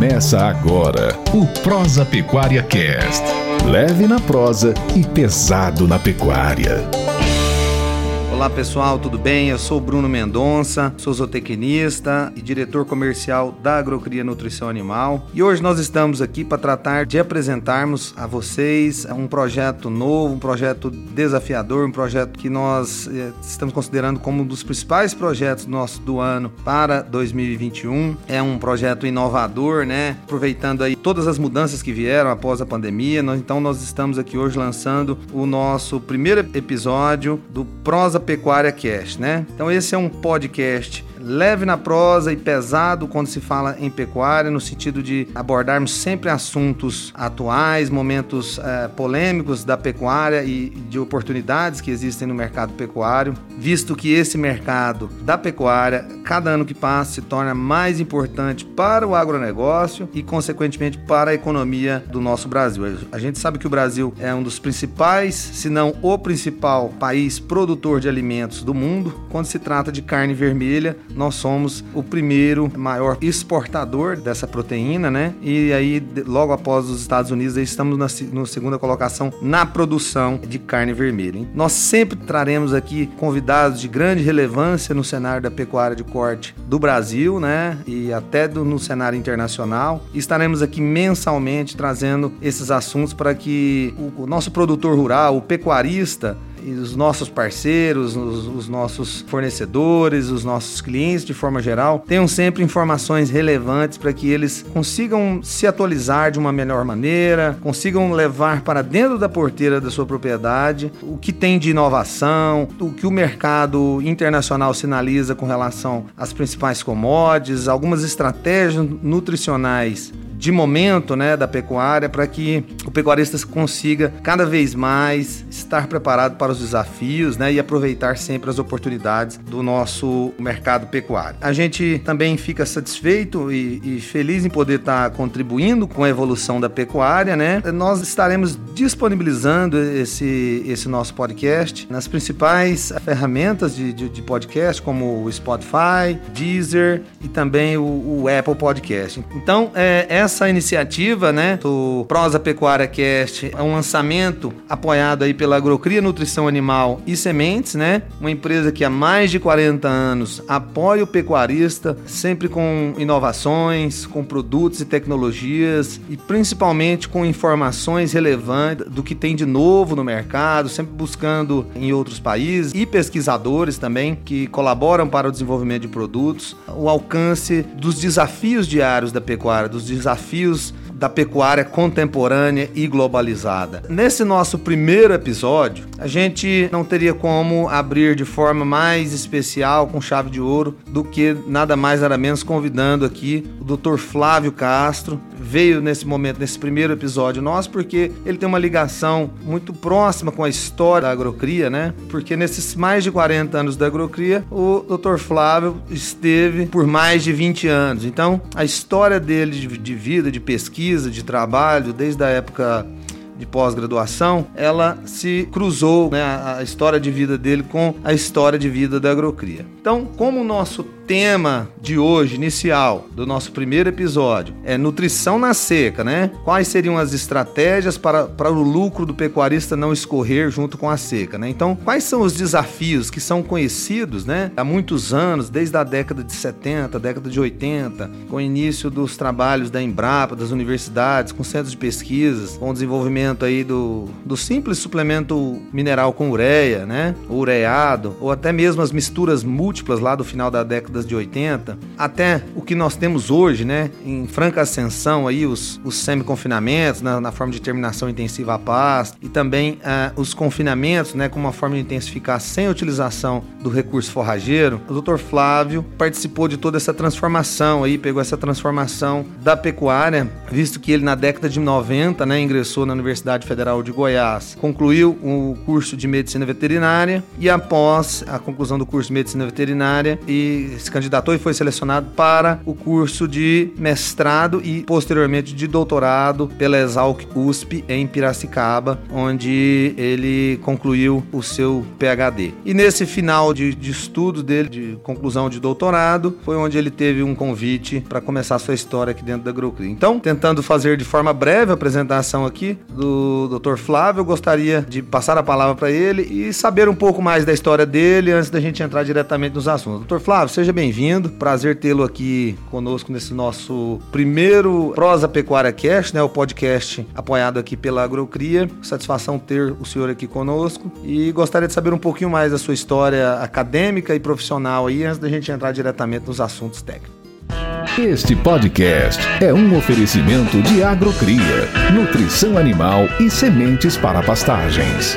Começa agora o Prosa Pecuária Cast. Leve na prosa e pesado na pecuária. Olá pessoal, tudo bem? Eu sou Bruno Mendonça, sou zootecnista e diretor comercial da Agrocria Nutrição Animal. E hoje nós estamos aqui para tratar de apresentarmos a vocês um projeto novo, um projeto desafiador, um projeto que nós eh, estamos considerando como um dos principais projetos nosso do ano para 2021. É um projeto inovador, né? Aproveitando aí todas as mudanças que vieram após a pandemia. Então nós estamos aqui hoje lançando o nosso primeiro episódio do Prosa Pecuária Cast, né? Então esse é um podcast leve na prosa e pesado quando se fala em pecuária, no sentido de abordarmos sempre assuntos atuais, momentos é, polêmicos da pecuária e de oportunidades que existem no mercado pecuário, visto que esse mercado da pecuária, cada ano que passa, se torna mais importante para o agronegócio e, consequentemente, para a economia do nosso Brasil. A gente sabe que o Brasil é um dos principais, se não o principal país produtor de alimentos do mundo quando se trata de carne vermelha nós somos o primeiro maior exportador dessa proteína, né? E aí, logo após os Estados Unidos, estamos na no segunda colocação na produção de carne vermelha. Hein? Nós sempre traremos aqui convidados de grande relevância no cenário da pecuária de corte do Brasil, né? E até do, no cenário internacional. Estaremos aqui mensalmente trazendo esses assuntos para que o, o nosso produtor rural, o pecuarista, os nossos parceiros, os, os, nossos fornecedores, os nossos clientes de forma geral, tenham sempre informações relevantes para que eles consigam se atualizar de uma melhor maneira, consigam levar para dentro da porteira da sua propriedade o que tem de inovação, o que o mercado internacional sinaliza com relação às principais commodities, algumas estratégias nutricionais de momento né, da pecuária para que o pecuarista consiga cada vez mais estar preparado para os desafios né, e aproveitar sempre as oportunidades do nosso mercado pecuário. A gente também fica satisfeito e, e feliz em poder estar contribuindo com a evolução da pecuária. Né? Nós estaremos disponibilizando esse, esse nosso podcast nas principais ferramentas de, de, de podcast, como o Spotify, Deezer e também o, o Apple Podcast. Então, é, essa essa iniciativa, né, do Prosa Pecuária Cast, é um lançamento apoiado aí pela Agrocria Nutrição Animal e Sementes, né? Uma empresa que há mais de 40 anos apoia o pecuarista, sempre com inovações, com produtos e tecnologias e principalmente com informações relevantes do que tem de novo no mercado, sempre buscando em outros países e pesquisadores também que colaboram para o desenvolvimento de produtos, o alcance dos desafios diários da pecuária, dos desafios desafios da pecuária contemporânea e globalizada. Nesse nosso primeiro episódio, a gente não teria como abrir de forma mais especial, com chave de ouro, do que nada mais nada menos convidando aqui o Dr. Flávio Castro. Veio nesse momento, nesse primeiro episódio nosso, porque ele tem uma ligação muito próxima com a história da agrocria, né? Porque nesses mais de 40 anos da agrocria, o Dr. Flávio esteve por mais de 20 anos. Então, a história dele de, de vida, de pesquisa, pesquisa, de trabalho, desde a época de pós-graduação, ela se cruzou, né, a história de vida dele com a história de vida da agrocria. Então, como o nosso tema de hoje, inicial, do nosso primeiro episódio, é nutrição na seca, né? Quais seriam as estratégias para, para o lucro do pecuarista não escorrer junto com a seca, né? Então, quais são os desafios que são conhecidos, né? Há muitos anos, desde a década de 70, década de 80, com o início dos trabalhos da Embrapa, das universidades, com centros de pesquisas, com o desenvolvimento aí do, do simples suplemento mineral com ureia, né? O ureado, ou até mesmo as misturas múltiplas lá do final da década décadas de 80, até o que nós temos hoje, né, em franca ascensão aí, os, os semi-confinamentos na, na, forma de terminação intensiva a paz e também uh, os confinamentos, né, como uma forma de intensificar sem utilização do recurso forrageiro, o Dr. Flávio participou de toda essa transformação aí, pegou essa transformação da pecuária, visto que ele na década de 90, né, ingressou na Universidade Federal de Goiás, concluiu o curso de medicina veterinária e após a conclusão do curso de medicina veterinária e se se candidatou e foi selecionado para o curso de mestrado e posteriormente de doutorado pela Exalc USP em Piracicaba, onde ele concluiu o seu PhD. E nesse final de, de estudo dele, de conclusão de doutorado, foi onde ele teve um convite para começar a sua história aqui dentro da Agrocri. Então, tentando fazer de forma breve a apresentação aqui do Dr. Flávio, eu gostaria de passar a palavra para ele e saber um pouco mais da história dele antes da gente entrar diretamente nos assuntos. Dr. Flávio, seja bem-vindo. Prazer tê-lo aqui conosco nesse nosso primeiro Prosa Pecuária Cast, né, o podcast apoiado aqui pela Agrocria. Satisfação ter o senhor aqui conosco e gostaria de saber um pouquinho mais da sua história acadêmica e profissional aí antes da gente entrar diretamente nos assuntos técnicos. Este podcast é um oferecimento de Agrocria, nutrição animal e sementes para pastagens.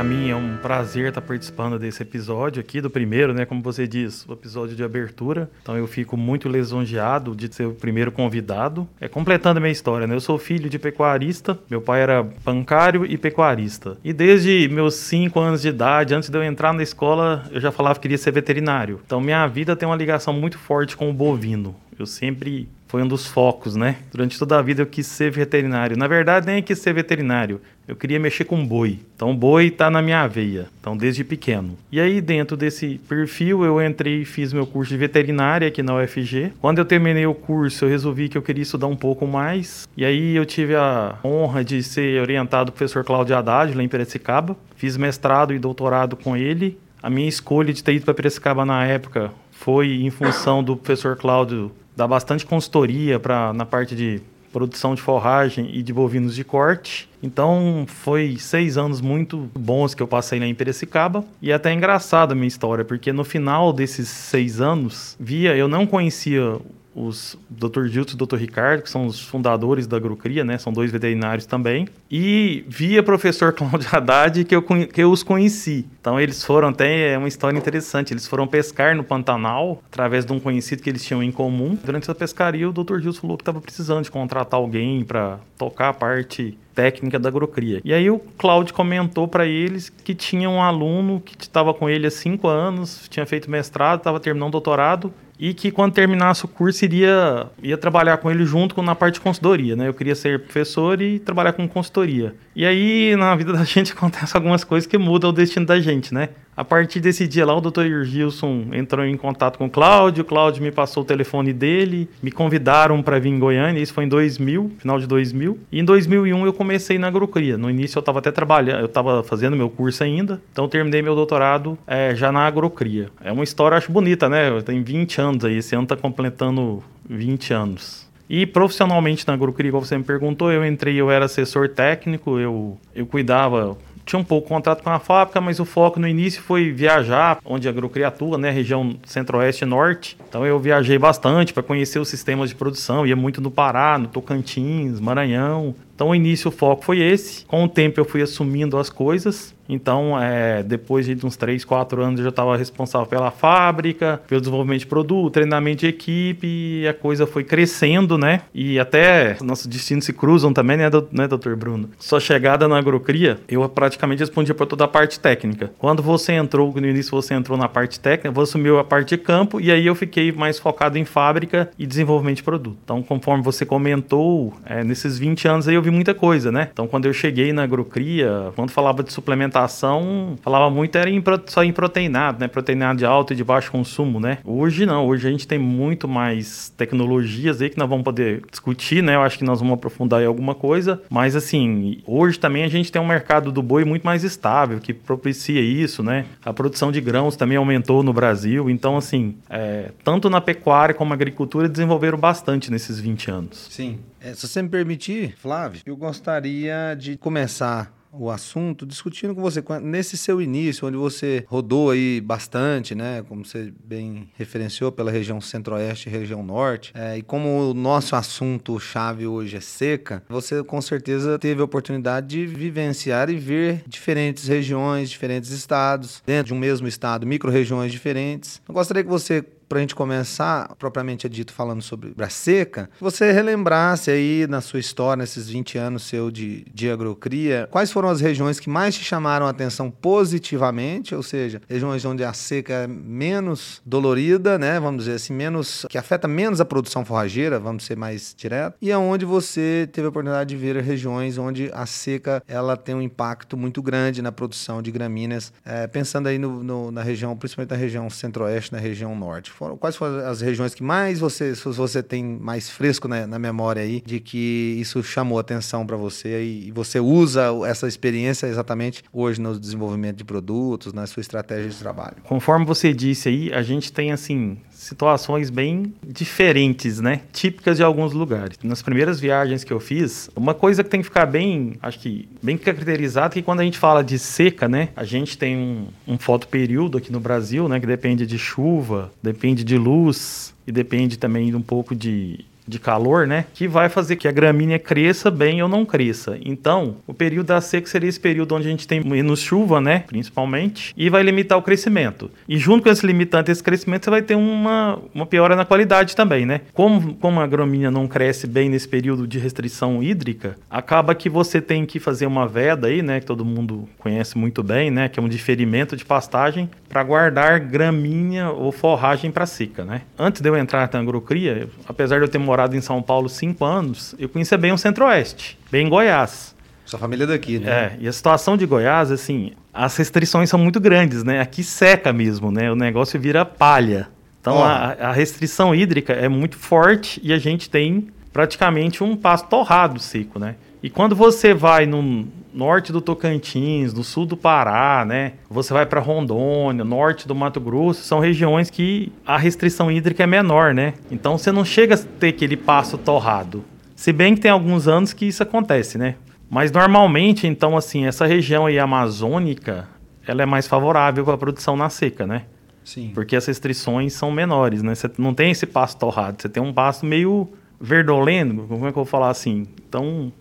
Para mim é um prazer estar participando desse episódio aqui, do primeiro, né? Como você diz, o episódio de abertura. Então eu fico muito lisonjeado de ser o primeiro convidado. É completando a minha história, né? Eu sou filho de pecuarista, meu pai era bancário e pecuarista. E desde meus 5 anos de idade, antes de eu entrar na escola, eu já falava que queria ser veterinário. Então minha vida tem uma ligação muito forte com o bovino. Eu sempre foi um dos focos, né? Durante toda a vida eu quis ser veterinário. Na verdade, nem quis ser veterinário. Eu queria mexer com boi. Então, boi está na minha veia. Então, desde pequeno. E aí, dentro desse perfil, eu entrei e fiz meu curso de veterinária aqui na UFG. Quando eu terminei o curso, eu resolvi que eu queria estudar um pouco mais. E aí, eu tive a honra de ser orientado pelo professor Cláudio Haddad, lá em Piracicaba. Fiz mestrado e doutorado com ele. A minha escolha de ter ido para Piracicaba na época foi em função do professor Cláudio dá bastante consultoria para na parte de produção de forragem e de bovinos de corte. Então foi seis anos muito bons que eu passei lá em Piracicaba e é até engraçada a minha história porque no final desses seis anos via eu não conhecia os Dr. Gilton e Dr. Ricardo, que são os fundadores da Agrocria, né? São dois veterinários também. E via professor Cláudio Haddad que eu, que eu os conheci. Então eles foram até é uma história interessante. Eles foram pescar no Pantanal através de um conhecido que eles tinham em comum. Durante essa pescaria, o Dr. Gilson falou que estava precisando de contratar alguém para tocar a parte técnica da agrocria. E aí o Cláudio comentou para eles que tinha um aluno que estava com ele há cinco anos, tinha feito mestrado, estava terminando doutorado e que quando terminasse o curso iria, ia trabalhar com ele junto na parte de consultoria, né? Eu queria ser professor e trabalhar com consultoria. E aí na vida da gente acontece algumas coisas que mudam o destino da gente, né? A partir desse dia lá, o Dr. Gilson entrou em contato com o Cláudio, o Cláudio me passou o telefone dele, me convidaram para vir em Goiânia, isso foi em 2000, final de 2000. E em 2001 eu comecei na agrocria. No início eu estava até trabalhando, eu estava fazendo meu curso ainda, então terminei meu doutorado é, já na agrocria. É uma história, acho bonita, né? Tem 20 anos aí, esse ano está completando 20 anos. E profissionalmente na agrocria, como você me perguntou, eu entrei, eu era assessor técnico, eu, eu cuidava tinha um pouco contrato com a fábrica, mas o foco no início foi viajar, onde a Agrocria atua, né, região centro-oeste e norte. Então eu viajei bastante para conhecer os sistemas de produção, ia muito no Pará, no Tocantins, Maranhão. Então o início o foco foi esse. Com o tempo eu fui assumindo as coisas então, é, depois de uns 3, 4 anos, eu já estava responsável pela fábrica, pelo desenvolvimento de produto, treinamento de equipe, e a coisa foi crescendo, né? E até nossos destinos se cruzam também, né, do, né doutor Bruno? Sua chegada na agrocria, eu praticamente respondia por toda a parte técnica. Quando você entrou, no início você entrou na parte técnica, você assumiu a parte de campo, e aí eu fiquei mais focado em fábrica e desenvolvimento de produto. Então, conforme você comentou, é, nesses 20 anos aí eu vi muita coisa, né? Então, quando eu cheguei na agrocria, quando falava de suplementação, falava muito era em, só em proteinado, né? Proteinado de alto e de baixo consumo, né? Hoje não, hoje a gente tem muito mais tecnologias aí que nós vamos poder discutir, né? Eu acho que nós vamos aprofundar em alguma coisa, mas assim, hoje também a gente tem um mercado do boi muito mais estável, que propicia isso, né? A produção de grãos também aumentou no Brasil, então assim, é, tanto na pecuária como na agricultura desenvolveram bastante nesses 20 anos. Sim. É, se você me permitir, Flávio, eu gostaria de começar o assunto, discutindo com você nesse seu início, onde você rodou aí bastante, né, como você bem referenciou pela região centro-oeste e região norte, é, e como o nosso assunto chave hoje é seca, você com certeza teve a oportunidade de vivenciar e ver diferentes regiões, diferentes estados, dentro de um mesmo estado, micro-regiões diferentes. Eu gostaria que você para a gente começar, propriamente dito, falando sobre a seca, você relembrasse aí na sua história, nesses 20 anos seu de, de agrocria, quais foram as regiões que mais te chamaram a atenção positivamente, ou seja, regiões onde a seca é menos dolorida, né, vamos dizer assim, menos que afeta menos a produção forrageira, vamos ser mais direto, e aonde você teve a oportunidade de ver regiões onde a seca ela tem um impacto muito grande na produção de gramíneas, é, pensando aí no, no, na região, principalmente na região centro-oeste, na região norte. Foram, quais foram as regiões que mais você, você tem mais fresco na, na memória aí de que isso chamou atenção para você e, e você usa essa experiência exatamente hoje no desenvolvimento de produtos, na sua estratégia de trabalho? Conforme você disse aí, a gente tem assim situações bem diferentes, né? Típicas de alguns lugares. Nas primeiras viagens que eu fiz, uma coisa que tem que ficar bem, acho que bem caracterizada, é que quando a gente fala de seca, né? A gente tem um, um fotoperíodo aqui no Brasil, né? Que depende de chuva, depende de luz e depende também de um pouco de de calor, né? Que vai fazer que a gramínea cresça bem ou não cresça. Então, o período da seca seria esse período onde a gente tem menos chuva, né? Principalmente, e vai limitar o crescimento. E junto com esse limitante, esse crescimento, você vai ter uma, uma piora na qualidade também, né? Como, como a gramínea não cresce bem nesse período de restrição hídrica, acaba que você tem que fazer uma veda aí, né? Que todo mundo conhece muito bem, né? Que é um diferimento de pastagem para guardar gramínea ou forragem para seca, né? Antes de eu entrar na agrocria, apesar de eu ter morado morado em São Paulo cinco anos, eu conhecia bem o Centro-Oeste, bem Goiás. Sua família é daqui, né? É, e a situação de Goiás, assim, as restrições são muito grandes, né? Aqui seca mesmo, né? O negócio vira palha. Então oh. a, a, restrição hídrica é muito forte e a gente tem praticamente um pasto torrado seco, né? E quando você vai no norte do Tocantins, no sul do Pará, né? Você vai para Rondônia, norte do Mato Grosso, são regiões que a restrição hídrica é menor, né? Então você não chega a ter aquele pasto torrado. Se bem que tem alguns anos que isso acontece, né? Mas normalmente, então, assim, essa região aí amazônica, ela é mais favorável para a produção na seca, né? Sim. Porque as restrições são menores, né? Você não tem esse pasto torrado, você tem um pasto meio verdoleno, como é que eu vou falar assim? Então,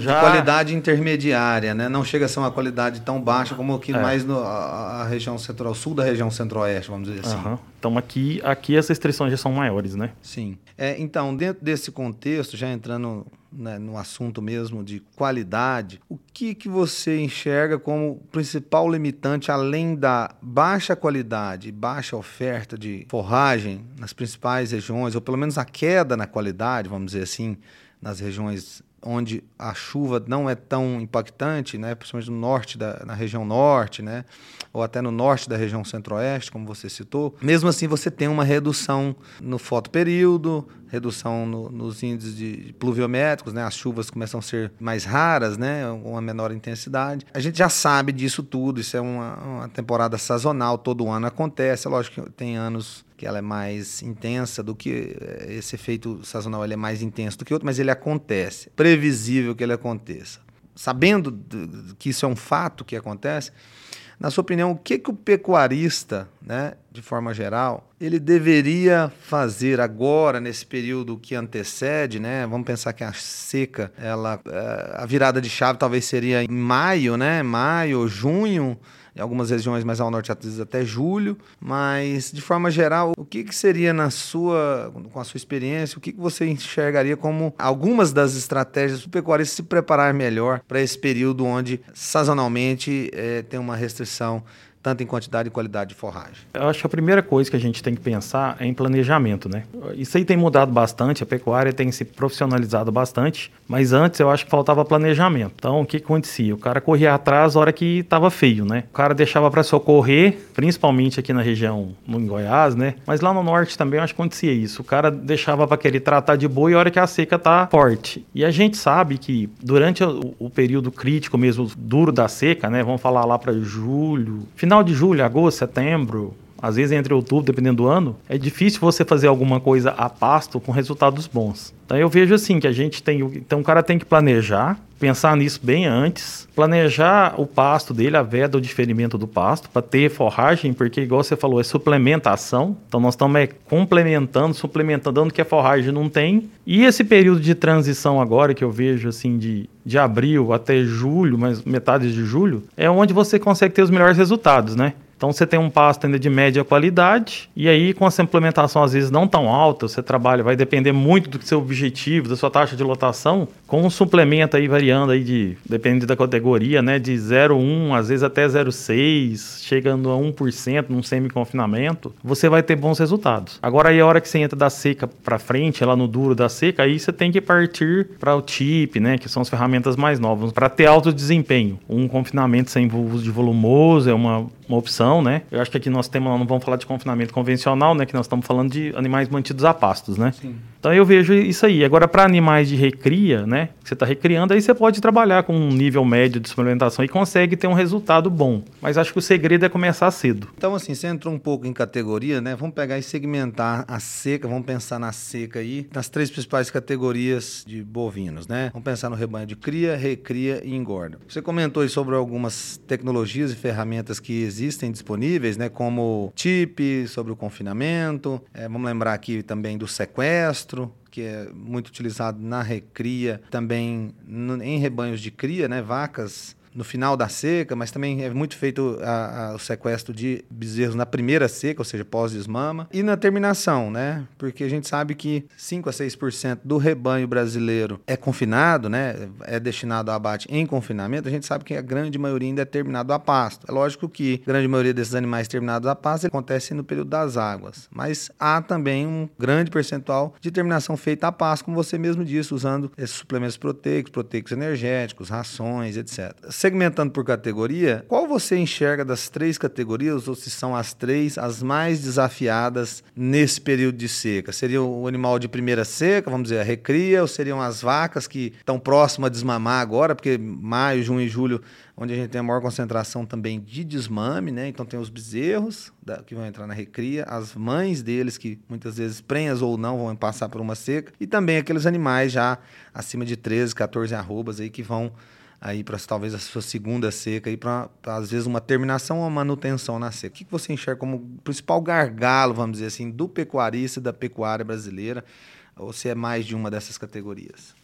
já... De qualidade intermediária, né? Não chega a ser uma qualidade tão baixa como aqui é. mais no, a, a, região central, sul da região centro-oeste, vamos dizer assim. Uhum. Então aqui, aqui as restrições já são maiores, né? Sim. É, então, dentro desse contexto, já entrando né, no assunto mesmo de qualidade, o que, que você enxerga como principal limitante, além da baixa qualidade, baixa oferta de forragem nas principais regiões, ou pelo menos a queda na qualidade, vamos dizer assim, nas regiões onde a chuva não é tão impactante, né, principalmente no norte da, na região norte, né, ou até no norte da região centro-oeste, como você citou, mesmo assim você tem uma redução no fotoperíodo, redução no, nos índices de pluviométricos, né, as chuvas começam a ser mais raras, né, uma menor intensidade. A gente já sabe disso tudo, isso é uma, uma temporada sazonal, todo ano acontece, lógico que tem anos que ela é mais intensa do que eh, esse efeito sazonal ele é mais intenso do que outro, mas ele acontece. Previsível que ele aconteça. Sabendo que isso é um fato que acontece, na sua opinião, o que, que o pecuarista, né, de forma geral, ele deveria fazer agora, nesse período que antecede, né? Vamos pensar que a seca, ela, eh, a virada de chave talvez seria em maio, né? Maio, junho, em algumas regiões mais ao norte até julho, mas de forma geral, o que, que seria na sua, com a sua experiência, o que, que você enxergaria como algumas das estratégias do pecuarista se preparar melhor para esse período onde sazonalmente é, tem uma restrição tanto em quantidade e qualidade de forragem? Eu acho que a primeira coisa que a gente tem que pensar é em planejamento, né? Isso aí tem mudado bastante, a pecuária tem se profissionalizado bastante, mas antes eu acho que faltava planejamento. Então, o que acontecia? O cara corria atrás na hora que estava feio, né? O cara deixava para socorrer, principalmente aqui na região, no Goiás, né? Mas lá no norte também eu acho que acontecia isso. O cara deixava para querer tratar de boi a hora que a seca tá forte. E a gente sabe que durante o, o período crítico mesmo, duro da seca, né? Vamos falar lá para julho, final final de julho, agosto, setembro, às vezes entre outubro, dependendo do ano, é difícil você fazer alguma coisa a pasto com resultados bons. Então eu vejo assim que a gente tem, então o cara tem que planejar, pensar nisso bem antes, planejar o pasto dele, a veda, o diferimento do pasto, para ter forragem, porque igual você falou, é suplementação. Então nós estamos é, complementando, suplementando, dando que a forragem não tem. E esse período de transição agora que eu vejo assim de, de abril até julho, mas metade de julho, é onde você consegue ter os melhores resultados, né? Então você tem um pasto ainda de média qualidade, e aí com essa implementação às vezes não tão alta, você trabalha, vai depender muito do seu objetivo, da sua taxa de lotação, com um suplemento aí variando aí de, dependendo da categoria, né, de 0,1, às vezes até 0,6, chegando a 1% num semi-confinamento, você vai ter bons resultados. Agora aí a hora que você entra da seca para frente, lá no duro da seca, aí você tem que partir para o TIP, né, que são as ferramentas mais novas, para ter alto desempenho. Um confinamento sem uso de volumoso é uma uma opção, né? Eu acho que aqui nós temos, não vamos falar de confinamento convencional, né? Que nós estamos falando de animais mantidos a pastos, né? Sim. Então eu vejo isso aí. Agora, para animais de recria, né? Que você está recriando, aí você pode trabalhar com um nível médio de suplementação e consegue ter um resultado bom. Mas acho que o segredo é começar cedo. Então, assim, você entrou um pouco em categoria, né? Vamos pegar e segmentar a seca, vamos pensar na seca aí, nas três principais categorias de bovinos, né? Vamos pensar no rebanho de cria, recria e engorda. Você comentou aí sobre algumas tecnologias e ferramentas que existem disponíveis, né, como TIP, sobre o confinamento. É, vamos lembrar aqui também do sequestro, que é muito utilizado na recria, também em rebanhos de cria, né, vacas no final da seca, mas também é muito feito a, a, o sequestro de bezerros na primeira seca, ou seja, pós-desmama, e na terminação, né? Porque a gente sabe que 5 a 6% do rebanho brasileiro é confinado, né? É destinado ao abate em confinamento. A gente sabe que a grande maioria ainda é terminado a pasto. É lógico que a grande maioria desses animais terminados a pasto acontece no período das águas, mas há também um grande percentual de terminação feita a pasto, como você mesmo disse, usando esses suplementos proteicos, proteicos energéticos, rações, etc segmentando por categoria, qual você enxerga das três categorias, ou se são as três as mais desafiadas nesse período de seca? Seria o animal de primeira seca, vamos dizer, a recria, ou seriam as vacas que estão próximas a desmamar agora, porque maio, junho e julho onde a gente tem a maior concentração também de desmame, né? Então tem os bezerros da, que vão entrar na recria, as mães deles que muitas vezes prenhas ou não vão passar por uma seca e também aqueles animais já acima de 13, 14 arrobas aí que vão aí para talvez a sua segunda seca aí para às vezes uma terminação ou manutenção na seca. O que você enxerga como principal gargalo, vamos dizer assim, do pecuarista e da pecuária brasileira, ou se é mais de uma dessas categorias?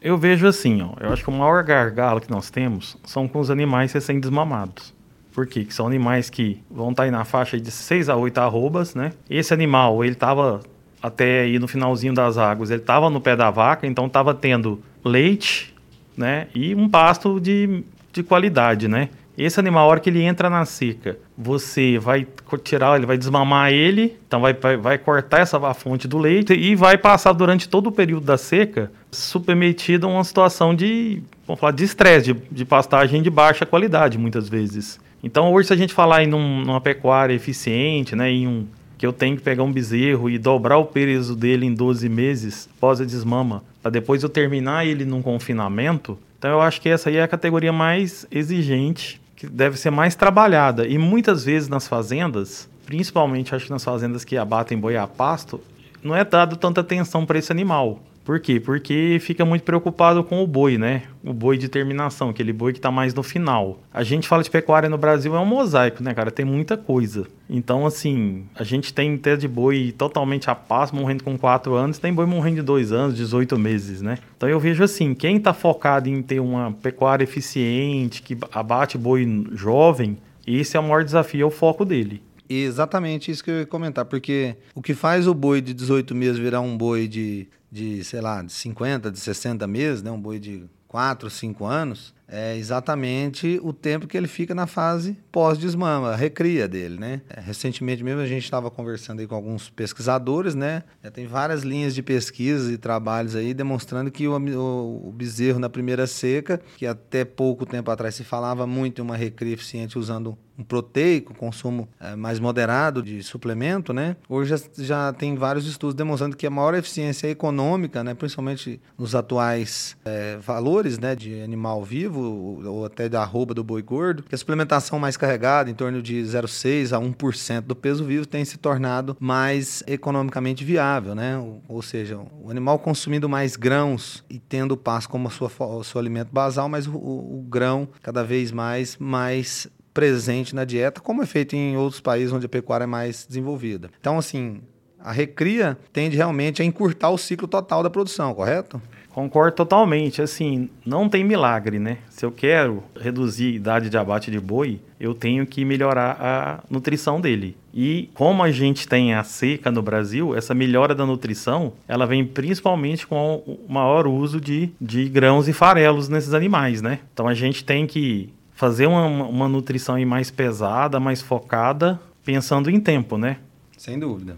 Eu vejo assim, ó, eu acho que o maior gargalo que nós temos são com os animais recém-desmamados. Por quê? Que são animais que vão estar tá aí na faixa de 6 a 8 arrobas, né? Esse animal, ele estava até aí no finalzinho das águas, ele estava no pé da vaca, então estava tendo leite, né? E um pasto de, de qualidade, né? Esse animal, a hora que ele entra na seca, você vai tirar, ele vai desmamar ele, então vai, vai, vai cortar essa a fonte do leite e vai passar durante todo o período da seca submetido a uma situação de, vamos falar, de estresse, de, de pastagem de baixa qualidade, muitas vezes. Então, hoje, se a gente falar em num, numa pecuária eficiente, né, em um, que eu tenho que pegar um bezerro e dobrar o peso dele em 12 meses pós a desmama, para depois eu terminar ele num confinamento. Então eu acho que essa aí é a categoria mais exigente, que deve ser mais trabalhada. E muitas vezes nas fazendas, principalmente acho que nas fazendas que abatem boi a pasto, não é dado tanta atenção para esse animal. Por quê? Porque fica muito preocupado com o boi, né? O boi de terminação, aquele boi que está mais no final. A gente fala de pecuária no Brasil é um mosaico, né, cara? Tem muita coisa. Então, assim, a gente tem até de boi totalmente a paz, morrendo com 4 anos, tem boi morrendo de 2 anos, 18 meses, né? Então eu vejo assim, quem está focado em ter uma pecuária eficiente, que abate boi jovem, esse é o maior desafio, é o foco dele. Exatamente isso que eu ia comentar, porque o que faz o boi de 18 meses virar um boi de de, sei lá, de 50, de 60 meses, né, um boi de 4, 5 anos, é exatamente o tempo que ele fica na fase pós-desmama, recria dele, né? É, recentemente mesmo a gente estava conversando aí com alguns pesquisadores, né? Já tem várias linhas de pesquisa e trabalhos aí demonstrando que o, o, o bezerro na primeira seca, que até pouco tempo atrás se falava muito em uma recria eficiente usando proteico, consumo é, mais moderado de suplemento, né? Hoje já, já, tem vários estudos demonstrando que a maior eficiência econômica, né, principalmente nos atuais é, valores, né, de animal vivo ou até da arroba do boi gordo, que a suplementação mais carregada, em torno de 0,6 a 1% do peso vivo, tem se tornado mais economicamente viável, né? Ou, ou seja, o animal consumindo mais grãos e tendo o pasto como sua, o seu alimento basal, mas o, o, o grão cada vez mais mais presente na dieta, como é feito em outros países onde a pecuária é mais desenvolvida. Então, assim, A recria tende realmente a encurtar o ciclo total da produção, correto? Concordo totalmente. Assim, não tem milagre, né? Se eu quero reduzir a idade de abate de boi, eu tenho que melhorar a nutrição dele. E como a gente tem a seca no Brasil, essa melhora da nutrição, ela vem principalmente com o maior uso de, de grãos e farelos nesses animais, né? Então a gente tem que fazer uma, uma nutrição mais pesada, mais focada, pensando em tempo, né? Sem dúvida.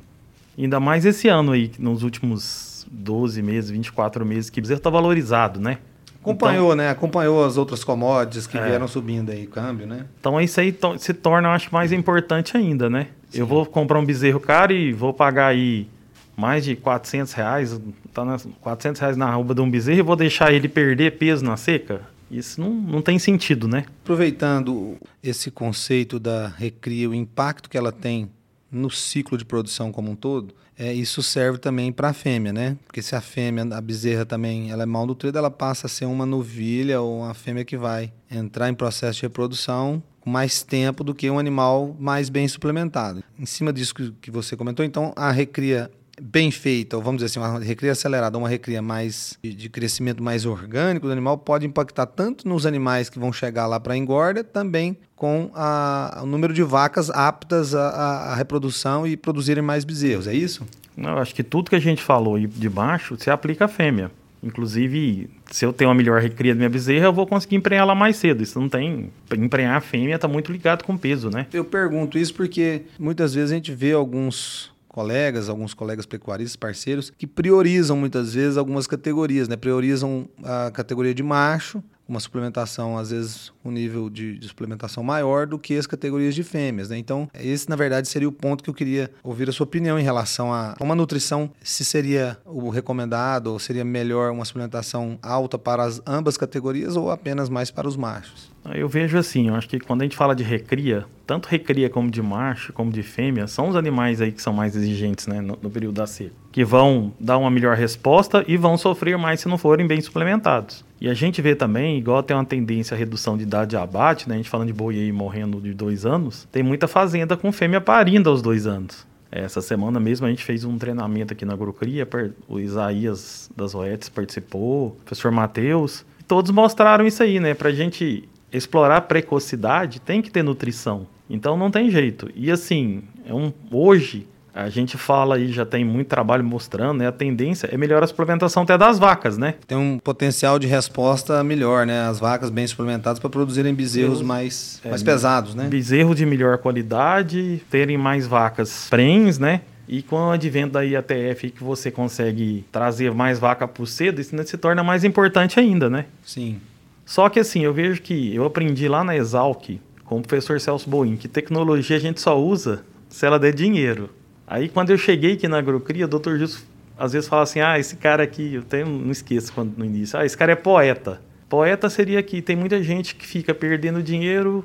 Ainda mais esse ano aí, nos últimos 12 meses, 24 meses, que o bezerro está valorizado, né? Acompanhou, então, né? Acompanhou as outras commodities que é. vieram subindo aí, câmbio, né? Então isso aí to se torna, eu acho, mais importante ainda, né? Sim. Eu vou comprar um bezerro caro e vou pagar aí mais de 400 reais, tá nas 400 reais na arroba de um bezerro e vou deixar ele perder peso na seca? Isso não, não tem sentido, né? Aproveitando esse conceito da recria, o impacto que ela tem no ciclo de produção como um todo, é, isso serve também para a fêmea, né? Porque se a fêmea, a bezerra também, ela é mal nutrida, ela passa a ser uma novilha ou uma fêmea que vai entrar em processo de reprodução com mais tempo do que um animal mais bem suplementado. Em cima disso que você comentou, então a recria bem feita, ou vamos dizer assim, uma recria acelerada, uma recria mais de, de, crescimento mais orgânico do animal pode impactar tanto nos animais que vão chegar lá para a engorda, também com a, o número de vacas aptas à, reprodução e produzirem mais bezerros, é isso? Não, acho que tudo que a gente falou de baixo se aplica à fêmea. Inclusive, se eu tenho uma melhor recria da minha bezerra, eu vou conseguir emprenhar ela mais cedo. Isso não tem. Emprenhar a fêmea está muito ligado com o peso, né? Eu pergunto isso porque muitas vezes a gente vê alguns colegas, alguns colegas pecuaristas, parceiros, que priorizam muitas vezes algumas categorias, né? Priorizam a categoria de macho, uma suplementação, às vezes, um nível de, de, suplementação maior do que as categorias de fêmeas. Né? Então, esse, na verdade, seria o ponto que eu queria ouvir a sua opinião em relação a uma nutrição, se seria o recomendado, ou seria melhor uma suplementação alta para as ambas categorias ou apenas mais para os machos. Eu vejo assim, eu acho que quando a gente fala de recria, tanto recria como de macho, como de fêmea, são os animais aí que são mais exigentes né, no, no período da seca, que vão dar uma melhor resposta e vão sofrer mais se não forem bem suplementados. E a gente vê também, igual tem uma tendência à redução de idade de abate, né, a gente falando de boi aí morrendo de dois anos, tem muita fazenda com fêmea parindo aos dois anos. Essa semana mesmo a gente fez um treinamento aqui na Agrocria, o Isaías das Oetes participou, o professor Matheus, todos mostraram isso aí, né, pra gente explorar precocidade tem que ter nutrição. Então não tem jeito. E assim, é um, hoje a gente fala aí, já tem muito trabalho mostrando, né? A tendência é melhorar a suplementação até das vacas, né? Tem um potencial de resposta melhor, né? As vacas bem suplementadas para produzirem bezerros mais, é, mais pesados, né? Bezerro de melhor qualidade, terem mais vacas prens, né? E com o advento da IATF que você consegue trazer mais vaca por cedo, isso se torna mais importante ainda, né? Sim. Só que assim, eu vejo que eu aprendi lá na Exalc, com o professor Celso Boim, que tecnologia a gente só usa se ela der dinheiro. Aí quando eu cheguei aqui na Agrocria, o doutor Justo às vezes fala assim, ah, esse cara aqui, eu tenho, não esqueço quando, no início, ah, esse cara é poeta. Poeta seria que tem muita gente que fica perdendo dinheiro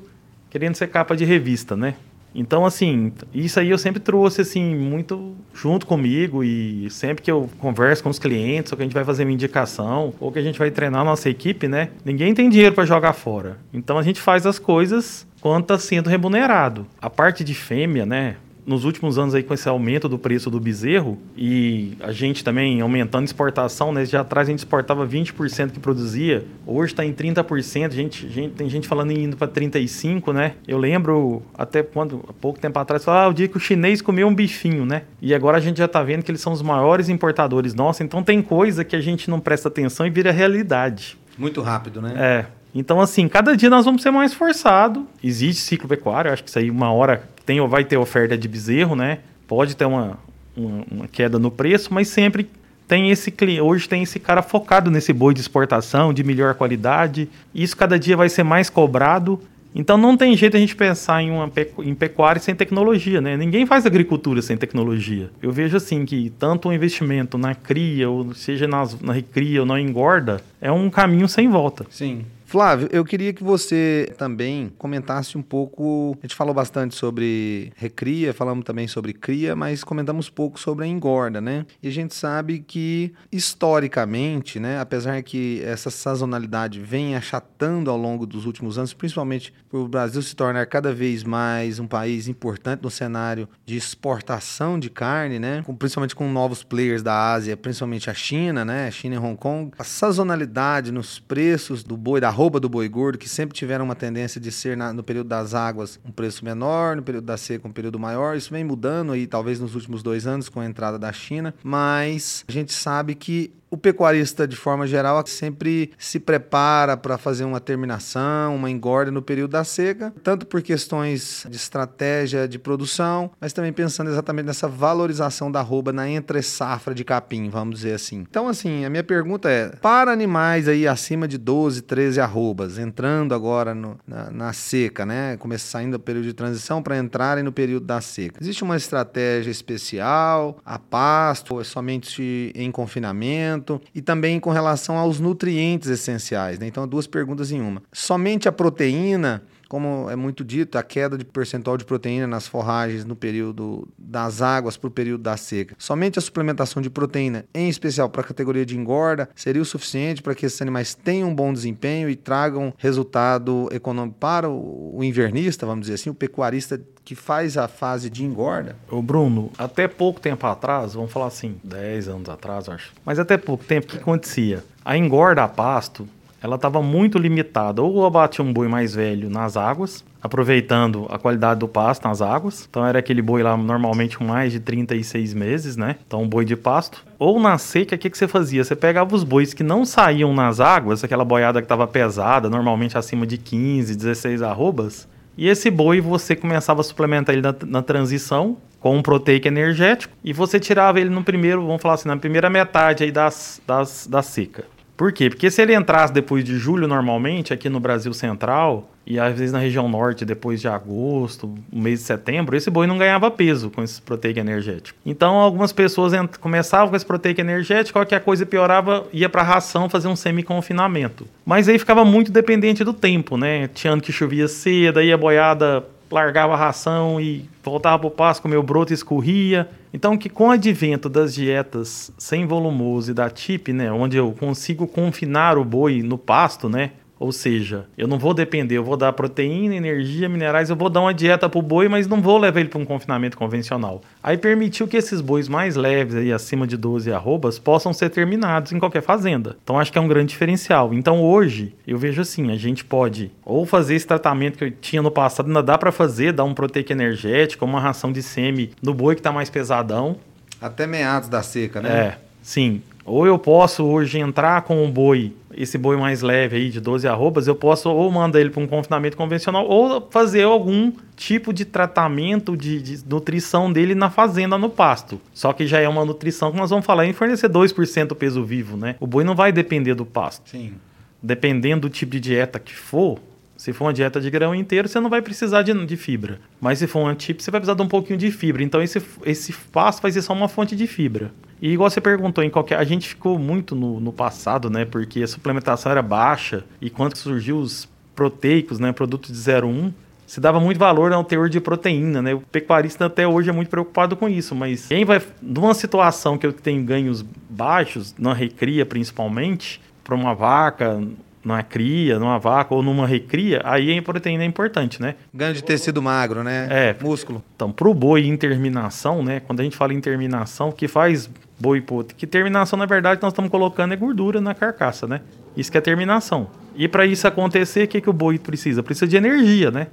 querendo ser capa de revista, né? Então, assim, isso aí eu sempre trouxe, assim, muito junto comigo e sempre que eu converso com os clientes, ou que a gente vai fazer uma indicação, ou que a gente vai treinar a nossa equipe, né? Ninguém tem dinheiro para jogar fora. Então, a gente faz as coisas quando está sendo remunerado. A parte de fêmea, né? Nos últimos anos aí com esse aumento do preço do bezerro e a gente também aumentando exportação, né? Já atrás a gente exportava 20% que produzia, hoje está em 30%, gente, gente, tem gente falando em indo para 35%, né? Eu lembro até quando, há pouco tempo atrás, falava, ah, o dia que o chinês comeu um bifinho, né? E agora a gente já está vendo que eles são os maiores importadores nossos, então tem coisa que a gente não presta atenção e vira realidade. Muito rápido, né? É. Então, assim, cada dia nós vamos ser mais forçados. Existe ciclo pecuário, acho que isso aí uma hora tem ou vai ter oferta de bezerro, né? Pode ter uma, uma, uma queda no preço, mas sempre tem esse hoje tem esse cara focado nesse boi de exportação de melhor qualidade. Isso cada dia vai ser mais cobrado. Então não tem jeito a gente pensar em uma em pecuária sem tecnologia, né? Ninguém faz agricultura sem tecnologia. Eu vejo assim que tanto o investimento na cria, ou seja nas, na recria ou na engorda, é um caminho sem volta. Sim. Flávio, eu queria que você também comentasse um pouco. A gente falou bastante sobre recria, falamos também sobre cria, mas comentamos pouco sobre a engorda, né? E a gente sabe que historicamente, né, apesar que essa sazonalidade vem achatando ao longo dos últimos anos, principalmente por o Brasil se tornar cada vez mais um país importante no cenário de exportação de carne, né? Com, principalmente com novos players da Ásia, principalmente a China, né? China e Hong Kong. A sazonalidade nos preços do boi, da arroba do boi gordo, que sempre tiveram uma tendência de ser na, no período das águas um preço menor, no período da seca um período maior. Isso vem mudando aí, talvez nos últimos dois anos, com a entrada da China, mas a gente sabe que o pecuarista, de forma geral, sempre se prepara para fazer uma terminação, uma engorda no período da seca, tanto por questões de estratégia de produção, mas também pensando exatamente nessa valorização da arroba na entre-safra de capim, vamos dizer assim. Então, assim, a minha pergunta é: para animais aí acima de 12, 13 arrobas, entrando agora no, na, na, seca, né? Começando saindo do período de transição para entrarem no período da seca. Existe uma estratégia especial, a pasto, ou é somente em confinamento? e também com relação aos nutrientes essenciais. Né? Então, duas perguntas em uma. Somente a proteína como é muito dito, a queda de percentual de proteína nas forragens no período das águas para o período da seca. Somente a suplementação de proteína, em especial para a categoria de engorda, seria o suficiente para que esses animais tenham um bom desempenho e tragam resultado econômico para o invernista, vamos dizer assim, o pecuarista que faz a fase de engorda. O Bruno, até pouco tempo atrás, vamos falar assim, 10 anos atrás, acho. Mas até pouco tempo, o que acontecia? A engorda a pasto, ela estava muito limitada. Ou abate um boi mais velho nas águas, aproveitando a qualidade do pasto nas águas. Então era aquele boi lá normalmente com mais de 36 meses, né? Então um boi de pasto. Ou na seca, o que, que você fazia? Você pegava os bois que não saíam nas águas, aquela boiada que estava pesada, normalmente acima de 15, 16 arrobas, e esse boi você começava a suplementar ele na, na transição com um proteico energético e você tirava ele no primeiro, vamos falar assim, na primeira metade aí das, das, da seca. Por quê? Porque se ele entrasse depois de julho normalmente, aqui no Brasil Central, e às vezes na região norte, depois de agosto, mês de setembro, esse boi não ganhava peso com esse proteico energético. Então algumas pessoas começavam com esse proteico energético, qualquer coisa piorava, ia para ração fazer um semi-confinamento. Mas aí ficava muito dependente do tempo, né? Tinha ano que chovia cedo, aí a boiada largava a ração e voltava para o pasto, comia o broto e escorria. Então, que com o advento das dietas sem volumoso e da TIP, né, onde eu consigo confinar o boi no pasto, né, ou seja, eu não vou depender, eu vou dar proteína, energia, minerais, eu vou dar uma dieta para o boi, mas não vou levar ele para um confinamento convencional. Aí permitiu que esses bois mais leves, aí, acima de 12 arrobas, possam ser terminados em qualquer fazenda. Então acho que é um grande diferencial. Então hoje, eu vejo assim, a gente pode ou fazer esse tratamento que eu tinha no passado, ainda dá para fazer, dar um proteico energético, uma ração de semi no boi que está mais pesadão. Até meados da seca, né? É, sim. Ou eu posso hoje entrar com um boi, esse boi mais leve aí de 12 arrobas, eu posso ou mandar ele para um confinamento convencional ou fazer algum tipo de tratamento de, de, nutrição dele na fazenda, no pasto. Só que já é uma nutrição que nós vamos falar em fornecer 2% do peso vivo, né? O boi não vai depender do pasto. Sim. Dependendo do tipo de dieta que for, se for uma dieta de grão inteiro, você não vai precisar de, de fibra. Mas se for uma tip, você vai precisar de um pouquinho de fibra. Então esse, esse pasto vai ser só uma fonte de fibra. E igual você perguntou, em qualquer. A gente ficou muito no, no passado, né? Porque a suplementação era baixa. E quando surgiu os proteicos, né? Produtos de 0,1, se dava muito valor ao teor de proteína, né? O pecuarista até hoje é muito preocupado com isso, mas quem vai numa situação que eu tenho ganhos baixos, na recria principalmente, para uma vaca, numa cria, numa vaca ou numa recria, aí a proteína é importante, né? Ganho de tecido magro, né? É. Músculo. Então, para o boi em terminação, né? Quando a gente fala em terminação, que faz boi puto, que terminação, na verdade, nós estamos colocando é gordura na carcaça, né? Isso que é terminação. E para isso acontecer, o que, que o boi precisa? Precisa de energia, né?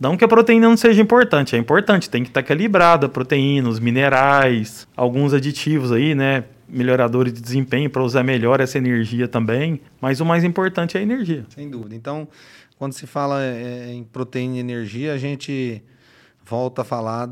Não que a proteína não seja importante, é importante, tem que estar equilibrada a proteína, os minerais, alguns aditivos aí, né? Melhoradores de desempenho para usar melhor essa energia também. Mas o mais importante é a energia. Sem dúvida. Então, quando se fala é, em proteína e energia, a gente volta a falar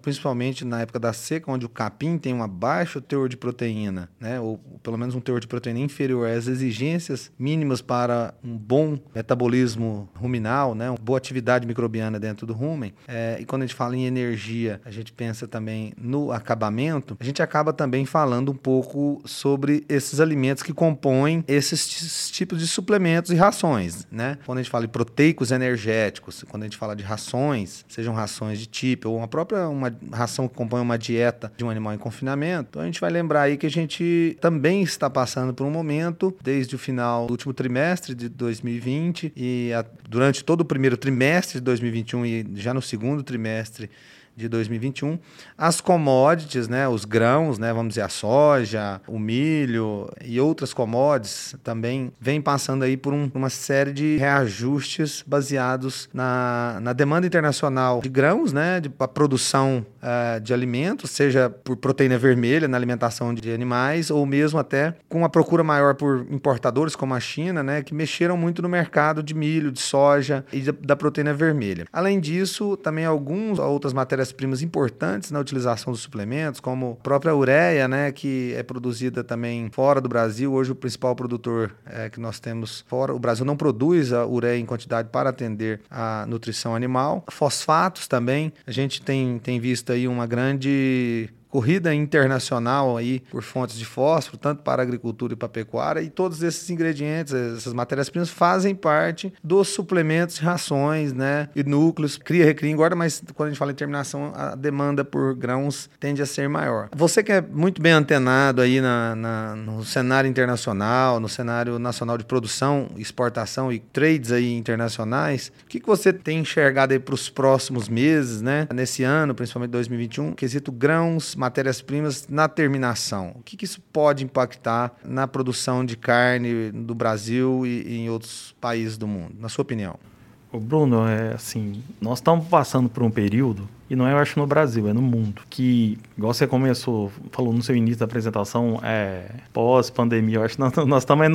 principalmente na época da seca, onde o capim tem um baixo teor de proteína, né? ou pelo menos um teor de proteína inferior às exigências mínimas para um bom metabolismo ruminal, né? uma boa atividade microbiana dentro do rumen. É, e quando a gente fala em energia, a gente pensa também no acabamento, a gente acaba também falando um pouco sobre esses alimentos que compõem esses tipos de suplementos e rações. Né? Quando a gente fala de proteicos energéticos, quando a gente fala de rações, sejam rações de tipo ou uma própria uma ração que compõe uma dieta de um animal em confinamento, a gente vai lembrar aí que a gente também está passando por um momento, desde o final do último trimestre de 2020 e a, durante todo o primeiro trimestre de 2021 e já no segundo trimestre de 2021. As commodities, né, os grãos, né, vamos dizer a soja, o milho e outras commodities também vêm passando aí por um, uma série de reajustes baseados na, na demanda internacional de grãos, né, de a produção uh, de alimentos, seja por proteína vermelha na alimentação de animais ou mesmo até com uma procura maior por importadores como a China, né, que mexeram muito no mercado de milho, de soja e da, da proteína vermelha. Além disso, também algumas outras matérias matérias-primas importantes na utilização dos suplementos, como a própria ureia, né, que é produzida também fora do Brasil. Hoje o principal produtor é, que nós temos fora, o Brasil não produz a ureia em quantidade para atender a nutrição animal. Fosfatos também, a gente tem, tem visto aí uma grande corrida internacional aí por fontes de fósforo, tanto para agricultura e para pecuária, e todos esses ingredientes, essas matérias-primas fazem parte dos suplementos rações, né? E núcleos, cria, recria, engorda, mas quando a gente fala em terminação, a demanda por grãos tende a ser maior. Você que é muito bem antenado aí na, na no cenário internacional, no cenário nacional de produção, exportação e trades aí internacionais, o que, que você tem enxergado aí para os próximos meses, né? Nesse ano, principalmente 2021, quesito grãos, matérias-primas na terminação. O que, que, isso pode impactar na produção de carne do Brasil e, e em outros países do mundo, na sua opinião? O Bruno, é assim, nós estamos passando por um período, e não é, eu acho, no Brasil, é no mundo, que, igual você começou, falou no seu início da apresentação, é pós-pandemia, eu acho que nós, nós estamos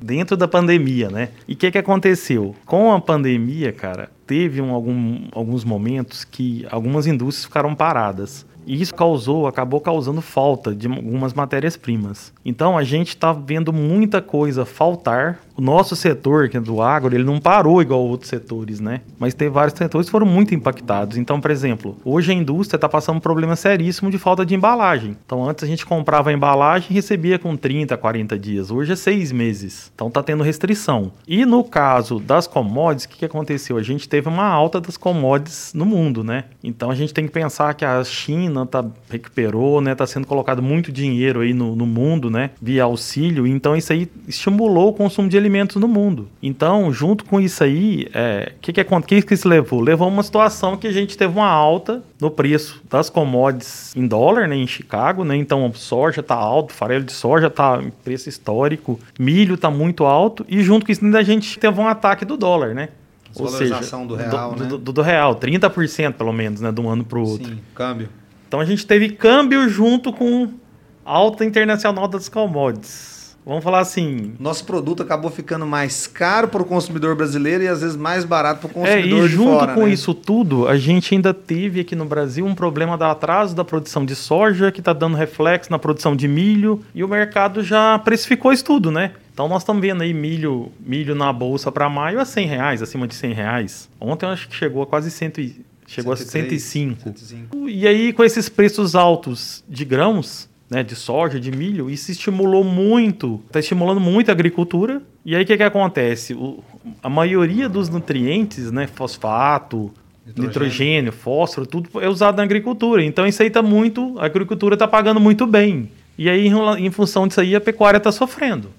dentro da pandemia, né? E o que, que aconteceu? Com a pandemia, cara, teve um, algum, alguns momentos que algumas indústrias ficaram paradas. E isso causou, acabou causando falta de algumas matérias-primas. Então a gente está vendo muita coisa faltar. O nosso setor, que é do agro, ele não parou igual outros setores, né? Mas tem vários setores que foram muito impactados. Então, por exemplo, hoje a indústria está passando um problema seríssimo de falta de embalagem. Então, antes a gente comprava a embalagem e recebia com 30, 40 dias. Hoje é seis meses. Então, está tendo restrição. E no caso das commodities, o que, que aconteceu? A gente teve uma alta das commodities no mundo, né? Então, a gente tem que pensar que a China tá, recuperou, né? Tá sendo colocado muito dinheiro aí no, no mundo, né? Via auxílio. Então isso aí estimulou o consumo de no mundo. Então, junto com isso aí, o é, que, que, que, que isso levou? Levou a uma situação que a gente teve uma alta no preço das commodities em dólar, né? Em Chicago, né? Então, soja tá alto, farelo de soja tá em preço histórico, milho tá muito alto. E junto com isso ainda a gente teve um ataque do dólar, né? Ou seja, do real, do, né? do, do, do real, 30% pelo menos, né? De um ano para o outro. Sim, câmbio. Então a gente teve câmbio junto com alta internacional das commodities. Vamos falar assim. Nosso produto acabou ficando mais caro para o consumidor brasileiro e às vezes mais barato para o consumidor é, e junto fora, com né? isso tudo, a gente ainda teve aqui no Brasil um problema da atraso da produção de soja, que está dando reflexo na produção de milho, e o mercado já precificou isso tudo, né? Então nós estamos vendo aí milho, milho na bolsa para maio a 100 reais, acima de 100 reais. Ontem eu acho que chegou a quase 100, chegou 103, a 105. 105. E aí com esses preços altos de grãos, né, de soja, de milho, isso estimulou muito, está estimulando muito a agricultura. E aí o que, que acontece? O, a maioria dos nutrientes, né, fosfato, nitrogênio. nitrogênio. fósforo, tudo é usado na agricultura. Então isso aí está muito, a agricultura está pagando muito bem. E aí em, função disso aí a pecuária está sofrendo.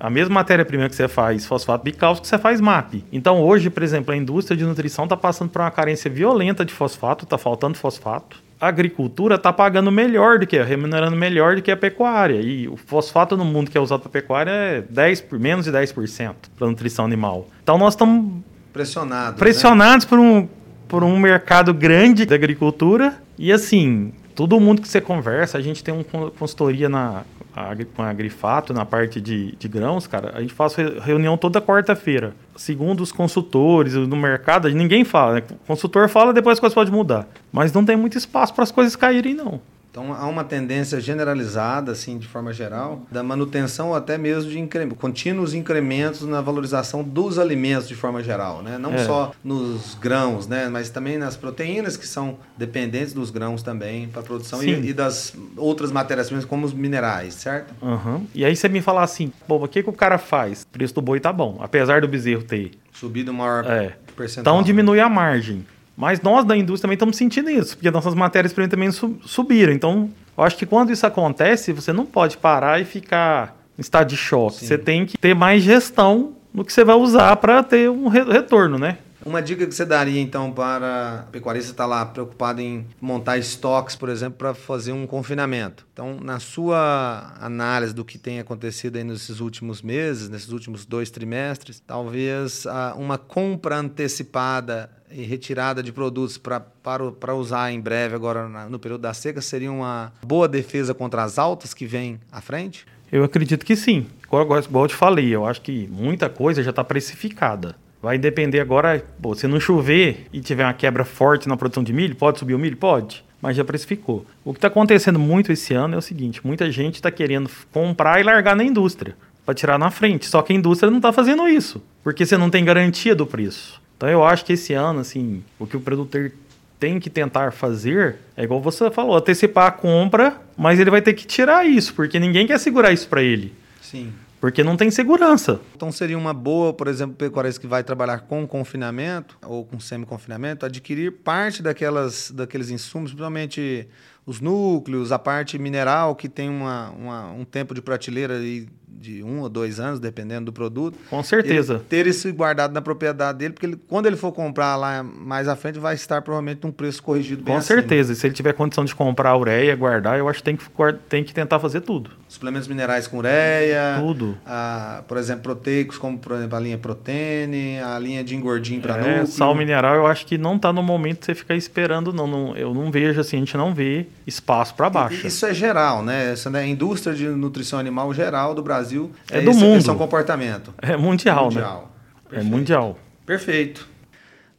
A mesma matéria-prima que você faz fosfato bicálcico, você faz MAP. Então hoje, por exemplo, a indústria de nutrição está passando por uma carência violenta de fosfato, está faltando fosfato a agricultura está pagando melhor do que, remunerando melhor do que a pecuária. E o fosfato no mundo que é usado para pecuária é 10, menos de 10% para nutrição animal. Então nós estamos pressionados, pressionados né? por, um, por um mercado grande da agricultura. E assim, todo mundo que você conversa, a gente tem uma consultoria na a, com a Grifato na parte de, de grãos, cara, a gente faz reunião toda quarta-feira. Segundo os consultores no mercado, ninguém fala, né? O consultor fala, depois as coisas podem mudar. Mas não tem muito espaço para as coisas caírem, não. Então há uma tendência generalizada, assim, de forma geral, da manutenção ou até mesmo de incre... contínuos incrementos na valorização dos alimentos de forma geral, né? Não é. só nos grãos, né? Mas também nas proteínas que são dependentes dos grãos também para a produção e, e, das outras matérias-primas como os minerais, certo? Uhum. E aí você me falar assim, pô, o que, que o cara faz? O preço do boi tá bom, apesar do bezerro ter subido maior é. percentual. Então diminui a margem. Mas nós da indústria também estamos sentindo isso, porque nossas matérias-primas também subiram. Então, eu acho que quando isso acontece, você não pode parar e ficar em estado de choque. Sim. Você tem que ter mais gestão no que você vai usar para ter um retorno, né? Uma dica que você daria, então, para o pecuarista estar tá lá preocupado em montar estoques, por exemplo, para fazer um confinamento. Então, na sua análise do que tem acontecido aí nesses últimos meses, nesses últimos dois trimestres, talvez ah, uma compra antecipada e retirada de produtos para usar em breve agora no período da seca seria uma boa defesa contra as altas que vêm à frente? Eu acredito que sim. Igual, igual eu te falei, eu acho que muita coisa já está precificada. Vai depender agora, pô, se não chover e tiver uma quebra forte na produção de milho, pode subir o milho? Pode, mas já precificou. O que está acontecendo muito esse ano é o seguinte: muita gente está querendo comprar e largar na indústria para tirar na frente. Só que a indústria não está fazendo isso, porque você não tem garantia do preço. Então eu acho que esse ano, assim, o que o produtor tem que tentar fazer é igual você falou, antecipar a compra, mas ele vai ter que tirar isso, porque ninguém quer segurar isso para ele. Sim. Porque não tem segurança. Então seria uma boa, por exemplo, pecuarista que vai trabalhar com confinamento ou com semi-confinamento, adquirir parte daquelas, daqueles insumos, principalmente os núcleos, a parte mineral que tem uma, uma um tempo de prateleira e de um ou dois anos, dependendo do produto. Com certeza. ter isso guardado na propriedade dele, porque ele, quando ele for comprar lá mais à frente, vai estar provavelmente num preço corrigido bem Com acima. certeza. E se ele tiver condição de comprar a ureia, guardar, eu acho que tem que, tem que tentar fazer tudo. Suplementos minerais com ureia. Tudo. A, por exemplo, proteicos, como por exemplo a linha Protene, a linha de engordinho para é, núcleo. Sal mineral, eu acho que não está no momento de você ficar esperando, não. não. Eu não vejo assim, a gente não vê espaço para baixo. Isso é geral, né? Essa é a indústria de nutrição animal geral do Brasil Brasil. É, é do esse, mundo. Esse é um comportamento. É mundial, né? mundial. né? É mundial. Perfeito.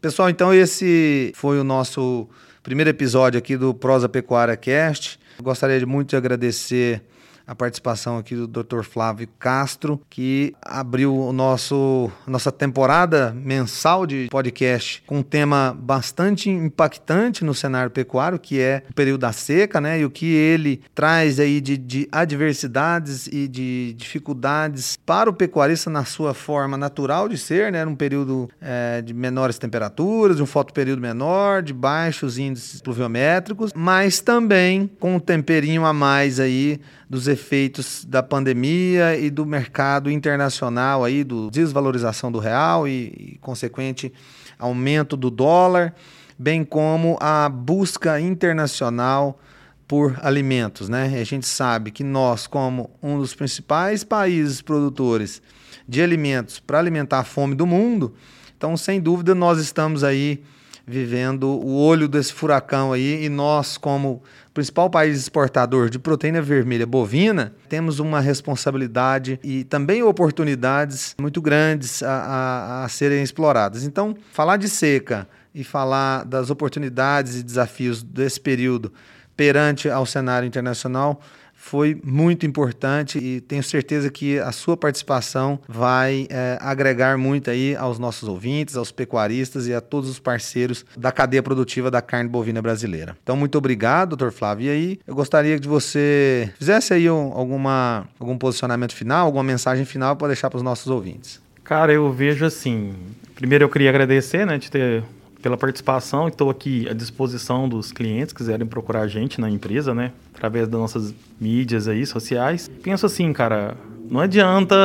Pessoal, então esse foi o nosso primeiro episódio aqui do Prosa Pecuária Cast. Gostaria muito de agradecer a participação aqui do Dr. Flávio Castro, que abriu o nosso nossa temporada mensal de podcast com um tema bastante impactante no cenário pecuário, que é o período da seca, né? E o que ele traz aí de, de adversidades e de dificuldades para o pecuarista na sua forma natural de ser, né? Um período é, de menores temperaturas, um fotoperíodo menor, de baixos índices pluviométricos, mas também com um temperinho a mais aí dos efeitos da pandemia e do mercado internacional aí, do desvalorização do real e, e consequente aumento do dólar, bem como a busca internacional por alimentos, né? A gente sabe que nós, como um dos principais países produtores de alimentos para alimentar a fome do mundo, então sem dúvida nós estamos aí vivendo o olho desse furacão aí e nós como principal país exportador de proteína vermelha bovina, temos uma responsabilidade e também oportunidades muito grandes a, a, a serem exploradas. Então, falar de seca e falar das oportunidades e desafios desse período perante ao cenário internacional foi muito importante e tenho certeza que a sua participação vai é, agregar muito aí aos nossos ouvintes, aos pecuaristas e a todos os parceiros da cadeia produtiva da carne bovina brasileira. Então, muito obrigado, doutor Flávio. E aí, eu gostaria que você fizesse aí um, alguma, algum posicionamento final, alguma mensagem final para deixar para os nossos ouvintes. Cara, eu vejo assim. Primeiro, eu queria agradecer, né, de ter pela participação. Estou aqui à disposição dos clientes que quiserem procurar a gente na empresa, né? Através das nossas mídias aí, sociais. Penso assim, cara, não adianta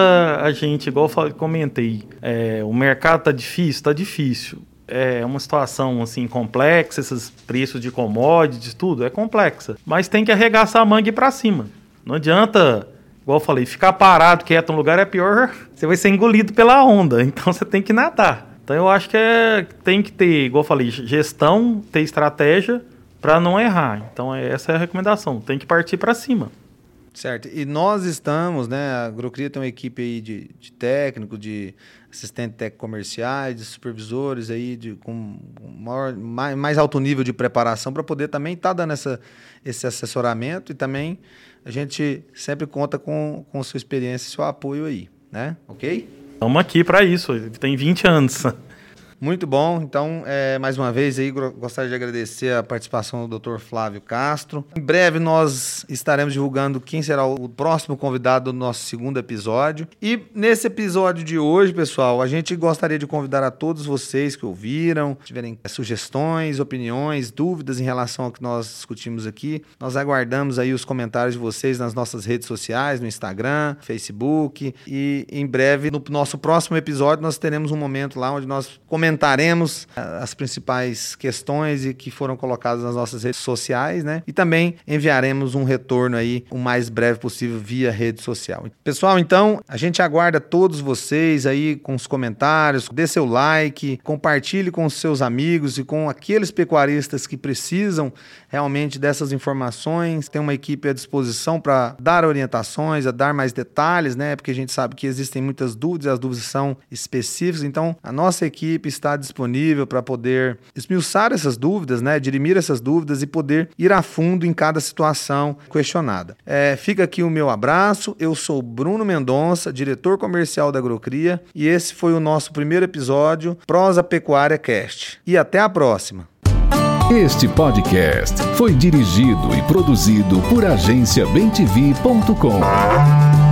a gente, igual eu comentei, é, o mercado tá difícil, tá difícil. É uma situação assim complexa, esses preços de commodities, tudo é complexa. Mas tem que arregaçar a manga para cima. Não adianta, igual eu falei, ficar parado, quieto no lugar é pior, você vai ser engolido pela onda. Então você tem que nadar. Então eu acho que é, tem que ter, igual eu falei, gestão, ter estratégia para não errar. Então essa é a recomendação, tem que partir para cima. Certo. E nós estamos, né? A Agrocria tem uma equipe aí de, de técnico, de assistente técnico comerciais, de supervisores aí de, com maior, mais, mais alto nível de preparação para poder também estar tá dando essa, esse assessoramento e também a gente sempre conta com, com sua experiência e seu apoio aí, né? Ok? Estamos aqui para isso, tem 20 anos. Muito bom. Então, é, mais uma vez aí, gostaria de agradecer a participação do Dr. Flávio Castro. Em breve nós estaremos divulgando quem será o próximo convidado do nosso segundo episódio. E nesse episódio de hoje, pessoal, a gente gostaria de convidar a todos vocês que ouviram, tiverem sugestões, opiniões, dúvidas em relação ao que nós discutimos aqui. Nós aguardamos aí os comentários de vocês nas nossas redes sociais, no Instagram, Facebook e em breve no nosso próximo episódio nós teremos um momento lá onde nós comentamos comentaremos eh, as principais questões e que foram colocadas nas nossas redes sociais, né? E também enviaremos um retorno aí o mais breve possível via rede social. Pessoal, então, a gente aguarda todos vocês aí com os comentários, dê seu like, compartilhe com os seus amigos e com aqueles pecuaristas que precisam realmente dessas informações. Tem uma equipe à disposição para dar orientações, a dar mais detalhes, né? Porque a gente sabe que existem muitas dúvidas, as dúvidas são específicas. Então, a nossa equipe está está disponível para poder esmiuçar essas dúvidas, né, dirimir essas dúvidas e poder ir a fundo em cada situação questionada. É, fica aqui o meu abraço. Eu sou Bruno Mendonça, diretor comercial da Agrocria, e esse foi o nosso primeiro episódio Prosa Pecuária Cast. E até a próxima. Este podcast foi dirigido e produzido por agenciabemtv.com.